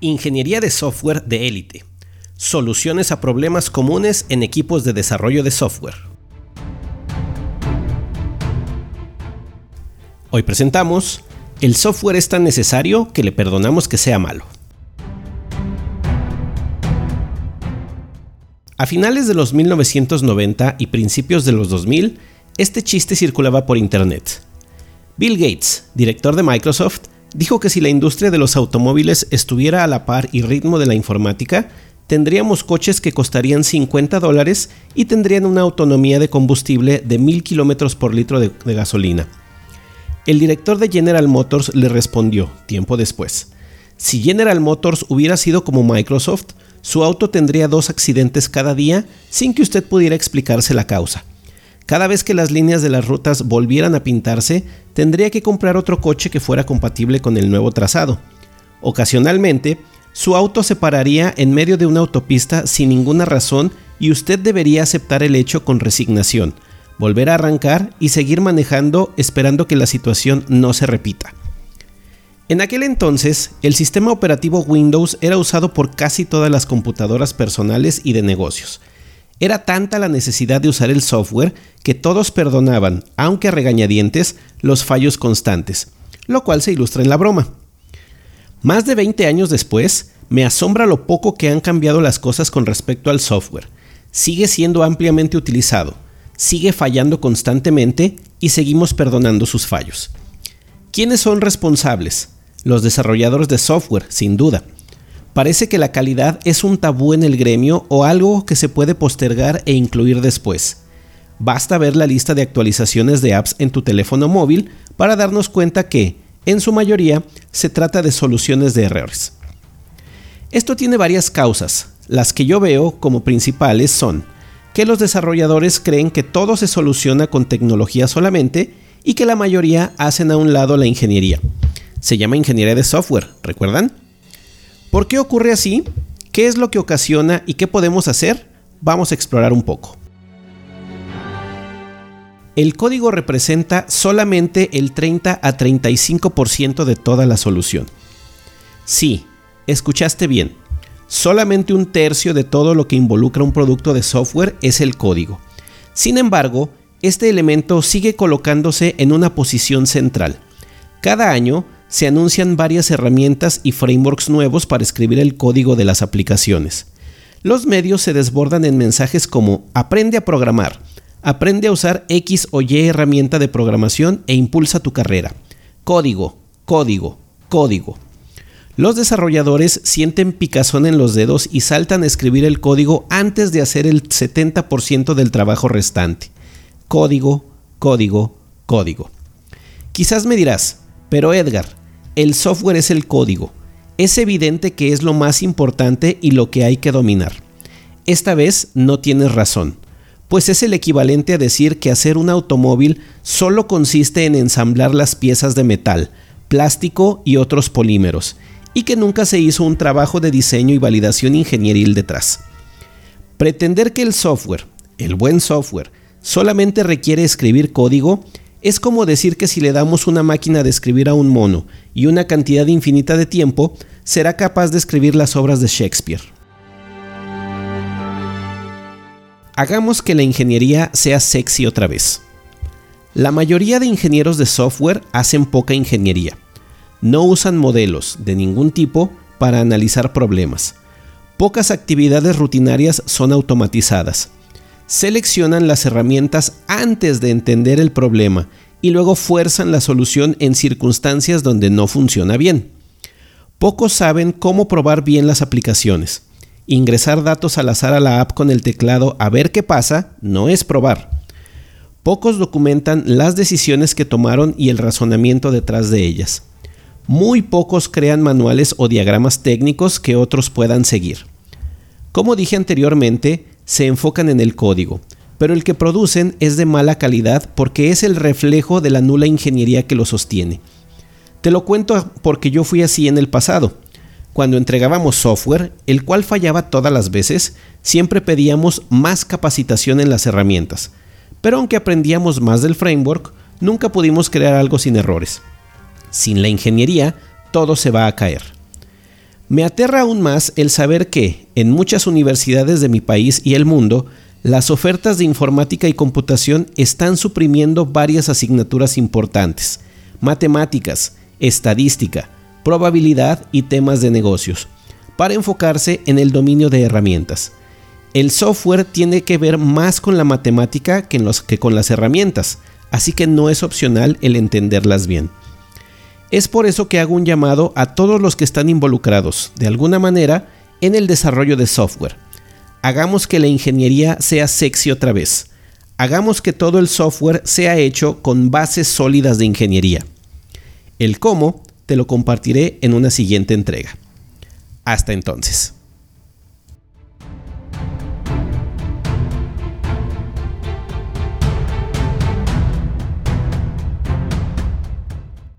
Ingeniería de software de élite. Soluciones a problemas comunes en equipos de desarrollo de software. Hoy presentamos El software es tan necesario que le perdonamos que sea malo. A finales de los 1990 y principios de los 2000, este chiste circulaba por Internet. Bill Gates, director de Microsoft, dijo que si la industria de los automóviles estuviera a la par y ritmo de la informática, tendríamos coches que costarían 50 dólares y tendrían una autonomía de combustible de 1000 kilómetros por litro de, de, gasolina. El director de General Motors le respondió, tiempo después, si General Motors hubiera sido como Microsoft, su auto tendría dos accidentes cada día sin que usted pudiera explicarse la causa. Cada vez que las líneas de las rutas volvieran a pintarse, tendría que comprar otro coche que fuera compatible con el nuevo trazado. Ocasionalmente, su auto se pararía en medio de una autopista sin ninguna razón y usted debería aceptar el hecho con resignación, volver a arrancar y seguir manejando esperando que la situación no se repita. En aquel entonces, el sistema operativo Windows era usado por casi todas las computadoras personales y de negocios, era tanta la necesidad de usar el software que todos perdonaban, aunque a regañadientes, los fallos constantes, lo cual se ilustra en la broma. Más de 20 años después, me asombra lo poco que han cambiado las cosas con respecto al software. Sigue siendo ampliamente utilizado, sigue fallando constantemente y seguimos perdonando sus fallos. ¿Quiénes son responsables? Los desarrolladores de software, sin duda. Parece que la calidad es un tabú en el gremio o algo que se puede postergar e incluir después. Basta ver la lista de actualizaciones de apps en tu teléfono móvil para darnos cuenta que, en su mayoría, se trata de soluciones de errores. Esto tiene varias causas. Las que yo veo como principales son que los desarrolladores creen que todo se soluciona con tecnología solamente y que la mayoría hacen a un lado la ingeniería. Se llama ingeniería de software, ¿recuerdan? ¿Por qué ocurre así? ¿Qué es lo que ocasiona y qué podemos hacer? Vamos a explorar un poco. El código representa solamente el 30 a 35% de toda la solución. Sí, escuchaste bien. Solamente un tercio de todo lo que involucra un producto de software es el código. Sin embargo, este elemento sigue colocándose en una posición central. Cada año, se anuncian varias herramientas y frameworks nuevos para escribir el código de las aplicaciones. Los medios se desbordan en mensajes como aprende a programar, aprende a usar X o Y herramienta de programación e impulsa tu carrera. Código, código, código. Los desarrolladores sienten picazón en los dedos y saltan a escribir el código antes de hacer el 70% del trabajo restante. Código, código, código. Quizás me dirás, pero Edgar, el software es el código. Es evidente que es lo más importante y lo que hay que dominar. Esta vez no tienes razón, pues es el equivalente a decir que hacer un automóvil solo consiste en ensamblar las piezas de metal, plástico y otros polímeros, y que nunca se hizo un trabajo de diseño y validación ingenieril detrás. Pretender que el software, el buen software, solamente requiere escribir código es como decir que si le damos una máquina de escribir a un mono y una cantidad infinita de tiempo, será capaz de escribir las obras de Shakespeare. Hagamos que la ingeniería sea sexy otra vez. La mayoría de ingenieros de software hacen poca ingeniería. No usan modelos de ningún tipo para analizar problemas. Pocas actividades rutinarias son automatizadas seleccionan las herramientas antes de entender el problema y luego fuerzan la solución en circunstancias donde no funciona bien. Pocos saben cómo probar bien las aplicaciones. Ingresar datos al azar a la app con el teclado a ver qué pasa no es probar. Pocos documentan las decisiones que tomaron y el razonamiento detrás de ellas. Muy pocos crean manuales o diagramas técnicos que otros puedan seguir. Como dije anteriormente, se enfocan en el código, pero el que producen es de mala calidad porque es el reflejo de la nula ingeniería que lo sostiene. Te lo cuento porque yo fui así en el pasado. Cuando entregábamos software, el cual fallaba todas las veces, siempre pedíamos más capacitación en las herramientas. Pero aunque aprendíamos más del framework, nunca pudimos crear algo sin errores. Sin la ingeniería, todo se va a caer. Me aterra aún más el saber que, en muchas universidades de mi país y el mundo, las ofertas de informática y computación están suprimiendo varias asignaturas importantes, matemáticas, estadística, probabilidad y temas de negocios, para enfocarse en el dominio de herramientas. El software tiene que ver más con la matemática que, con las herramientas, así que no es opcional el entenderlas bien. Es por eso que hago un llamado a todos los que están involucrados, de alguna manera, en el desarrollo de software. Hagamos que la ingeniería sea sexy otra vez. Hagamos que todo el software sea hecho con bases sólidas de ingeniería. El cómo te lo compartiré en una siguiente entrega. Hasta entonces.